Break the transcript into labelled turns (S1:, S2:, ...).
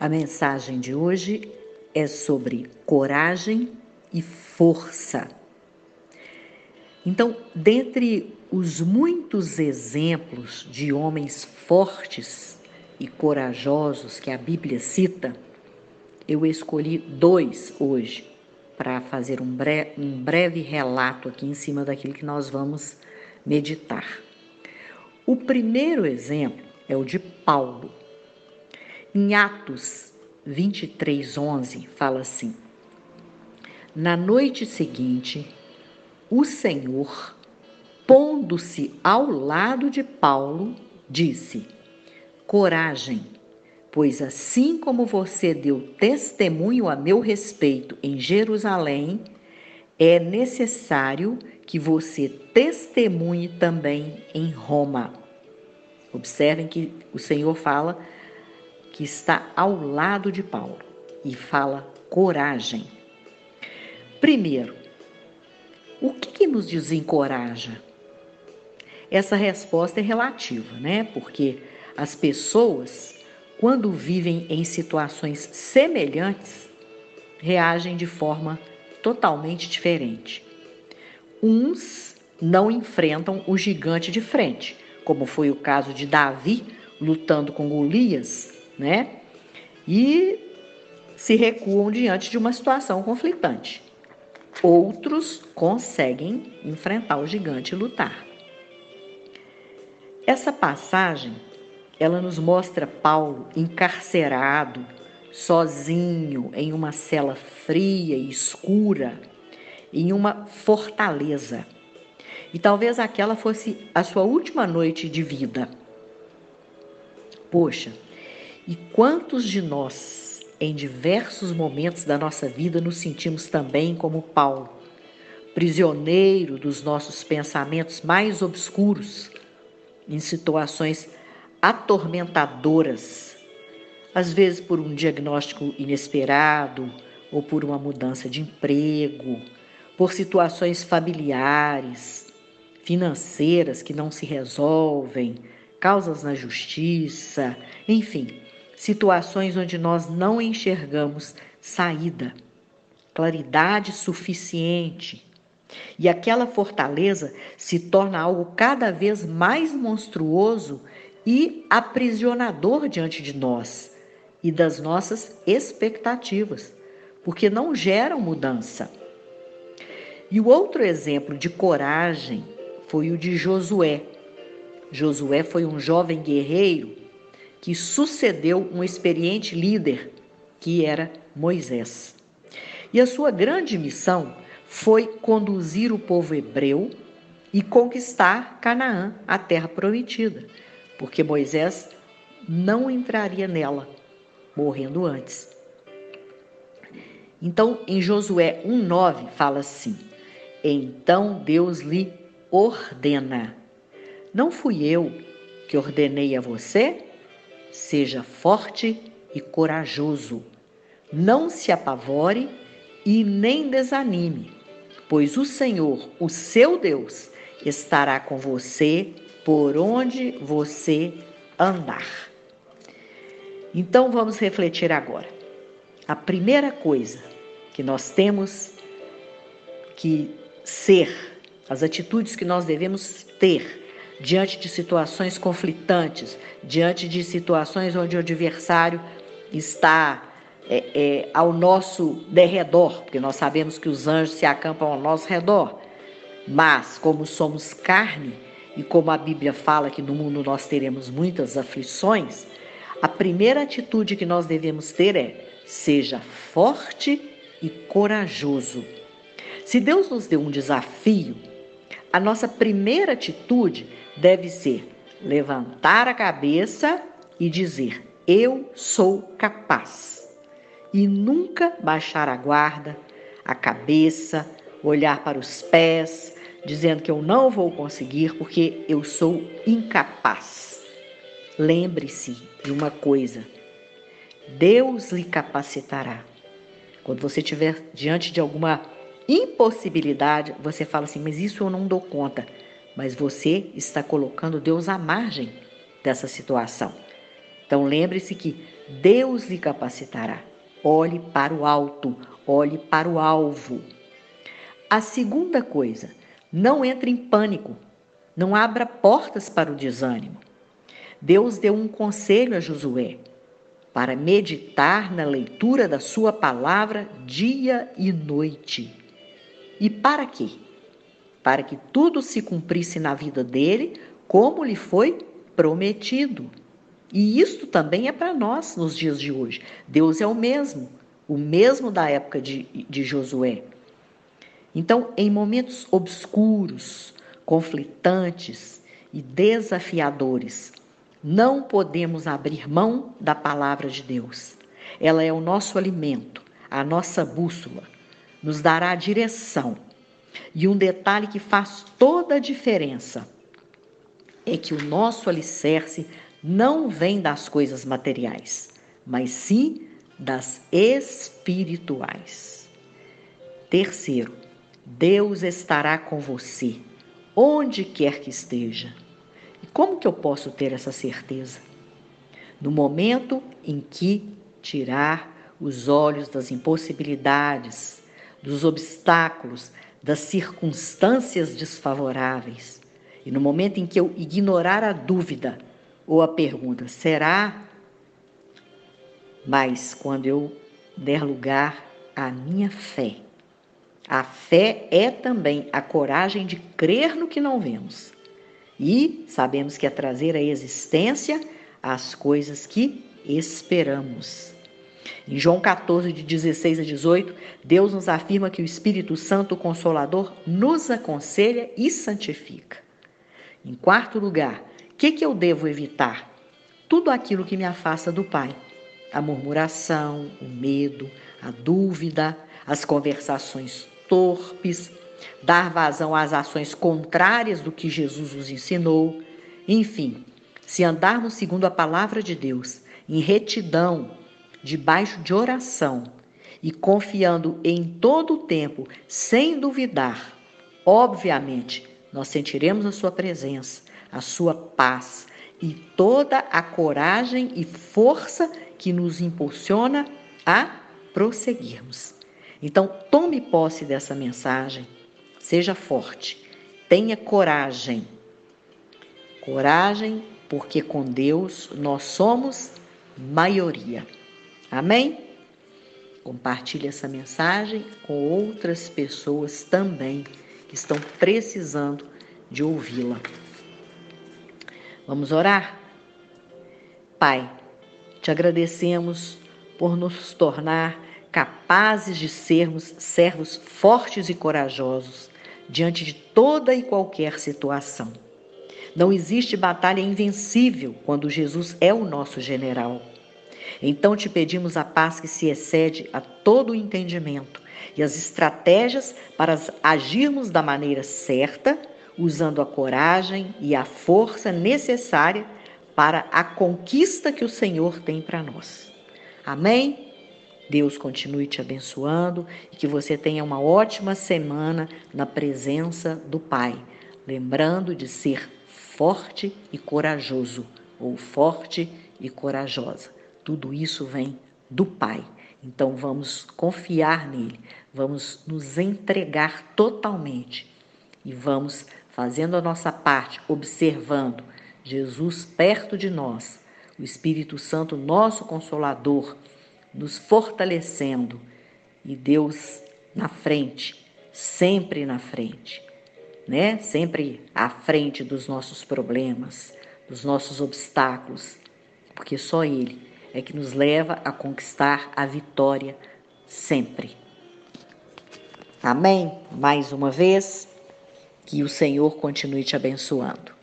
S1: A mensagem de hoje é sobre coragem e força. Então, dentre os muitos exemplos de homens fortes e corajosos que a Bíblia cita, eu escolhi dois hoje para fazer um, bre um breve relato aqui em cima daquilo que nós vamos meditar. O primeiro exemplo é o de Paulo. Em Atos 23, 11, fala assim: Na noite seguinte, o Senhor, pondo-se ao lado de Paulo, disse: Coragem, pois assim como você deu testemunho a meu respeito em Jerusalém, é necessário que você testemunhe também em Roma. Observem que o Senhor fala que está ao lado de Paulo e fala coragem. Primeiro, o que, que nos desencoraja? Essa resposta é relativa, né? Porque as pessoas, quando vivem em situações semelhantes, reagem de forma totalmente diferente. Uns não enfrentam o gigante de frente, como foi o caso de Davi lutando com Golias, né? E se recuam diante de uma situação conflitante. Outros conseguem enfrentar o gigante e lutar. Essa passagem, ela nos mostra Paulo encarcerado, sozinho em uma cela fria e escura, em uma fortaleza. E talvez aquela fosse a sua última noite de vida. Poxa, e quantos de nós, em diversos momentos da nossa vida, nos sentimos também como Paulo, prisioneiro dos nossos pensamentos mais obscuros, em situações atormentadoras, às vezes por um diagnóstico inesperado ou por uma mudança de emprego, por situações familiares, financeiras que não se resolvem, causas na justiça, enfim, situações onde nós não enxergamos saída, claridade suficiente. E aquela fortaleza se torna algo cada vez mais monstruoso e aprisionador diante de nós e das nossas expectativas, porque não geram mudança. E o outro exemplo de coragem foi o de Josué. Josué foi um jovem guerreiro que sucedeu um experiente líder que era Moisés. E a sua grande missão foi conduzir o povo hebreu e conquistar Canaã, a terra prometida, porque Moisés não entraria nela, morrendo antes. Então, em Josué 1:9 fala assim: Então Deus lhe ordena. Não fui eu que ordenei a você? Seja forte e corajoso. Não se apavore e nem desanime, pois o Senhor, o seu Deus, estará com você por onde você andar. Então vamos refletir agora. A primeira coisa que nós temos que ser as atitudes que nós devemos ter diante de situações conflitantes, diante de situações onde o adversário está é, é, ao nosso derredor, porque nós sabemos que os anjos se acampam ao nosso redor. Mas, como somos carne, e como a Bíblia fala que no mundo nós teremos muitas aflições, a primeira atitude que nós devemos ter é: seja forte e corajoso. Se Deus nos deu um desafio, a nossa primeira atitude deve ser levantar a cabeça e dizer: Eu sou capaz. E nunca baixar a guarda, a cabeça, olhar para os pés, dizendo que eu não vou conseguir porque eu sou incapaz. Lembre-se de uma coisa: Deus lhe capacitará. Quando você estiver diante de alguma impossibilidade, você fala assim, mas isso eu não dou conta. Mas você está colocando Deus à margem dessa situação. Então lembre-se que Deus lhe capacitará. Olhe para o alto, olhe para o alvo. A segunda coisa, não entre em pânico, não abra portas para o desânimo. Deus deu um conselho a Josué para meditar na leitura da sua palavra dia e noite. E para quê? Para que tudo se cumprisse na vida dele como lhe foi prometido. E isto também é para nós nos dias de hoje. Deus é o mesmo, o mesmo da época de, de Josué. Então, em momentos obscuros, conflitantes e desafiadores, não podemos abrir mão da palavra de Deus. Ela é o nosso alimento, a nossa bússola, nos dará direção. E um detalhe que faz toda a diferença é que o nosso alicerce não vem das coisas materiais, mas sim das espirituais. Terceiro, Deus estará com você, onde quer que esteja. E como que eu posso ter essa certeza? No momento em que tirar os olhos das impossibilidades, dos obstáculos, das circunstâncias desfavoráveis, e no momento em que eu ignorar a dúvida ou a pergunta, será? Mas quando eu der lugar à minha fé, a fé é também a coragem de crer no que não vemos e sabemos que é trazer à existência as coisas que esperamos. Em João 14, de 16 a 18, Deus nos afirma que o Espírito Santo, Consolador, nos aconselha e santifica. Em quarto lugar, o que, que eu devo evitar? Tudo aquilo que me afasta do Pai. A murmuração, o medo, a dúvida, as conversações torpes, dar vazão às ações contrárias do que Jesus nos ensinou. Enfim, se andarmos segundo a palavra de Deus, em retidão, debaixo de oração e confiando em todo o tempo, sem duvidar, obviamente, nós sentiremos a Sua presença, a Sua paz e toda a coragem e força que nos impulsiona a prosseguirmos. Então, tome posse dessa mensagem Seja forte. Tenha coragem. Coragem, porque com Deus nós somos maioria. Amém? Compartilhe essa mensagem com outras pessoas também que estão precisando de ouvi-la. Vamos orar? Pai, te agradecemos por nos tornar capazes de sermos servos fortes e corajosos diante de toda e qualquer situação. Não existe batalha invencível quando Jesus é o nosso general. Então te pedimos a paz que se excede a todo o entendimento e as estratégias para agirmos da maneira certa, usando a coragem e a força necessária para a conquista que o Senhor tem para nós. Amém? Deus continue te abençoando e que você tenha uma ótima semana na presença do Pai. Lembrando de ser forte e corajoso, ou forte e corajosa. Tudo isso vem do Pai. Então vamos confiar nele, vamos nos entregar totalmente e vamos fazendo a nossa parte, observando Jesus perto de nós, o Espírito Santo, nosso consolador nos fortalecendo e Deus na frente, sempre na frente, né? Sempre à frente dos nossos problemas, dos nossos obstáculos, porque só Ele é que nos leva a conquistar a vitória sempre. Amém? Mais uma vez, que o Senhor continue te abençoando.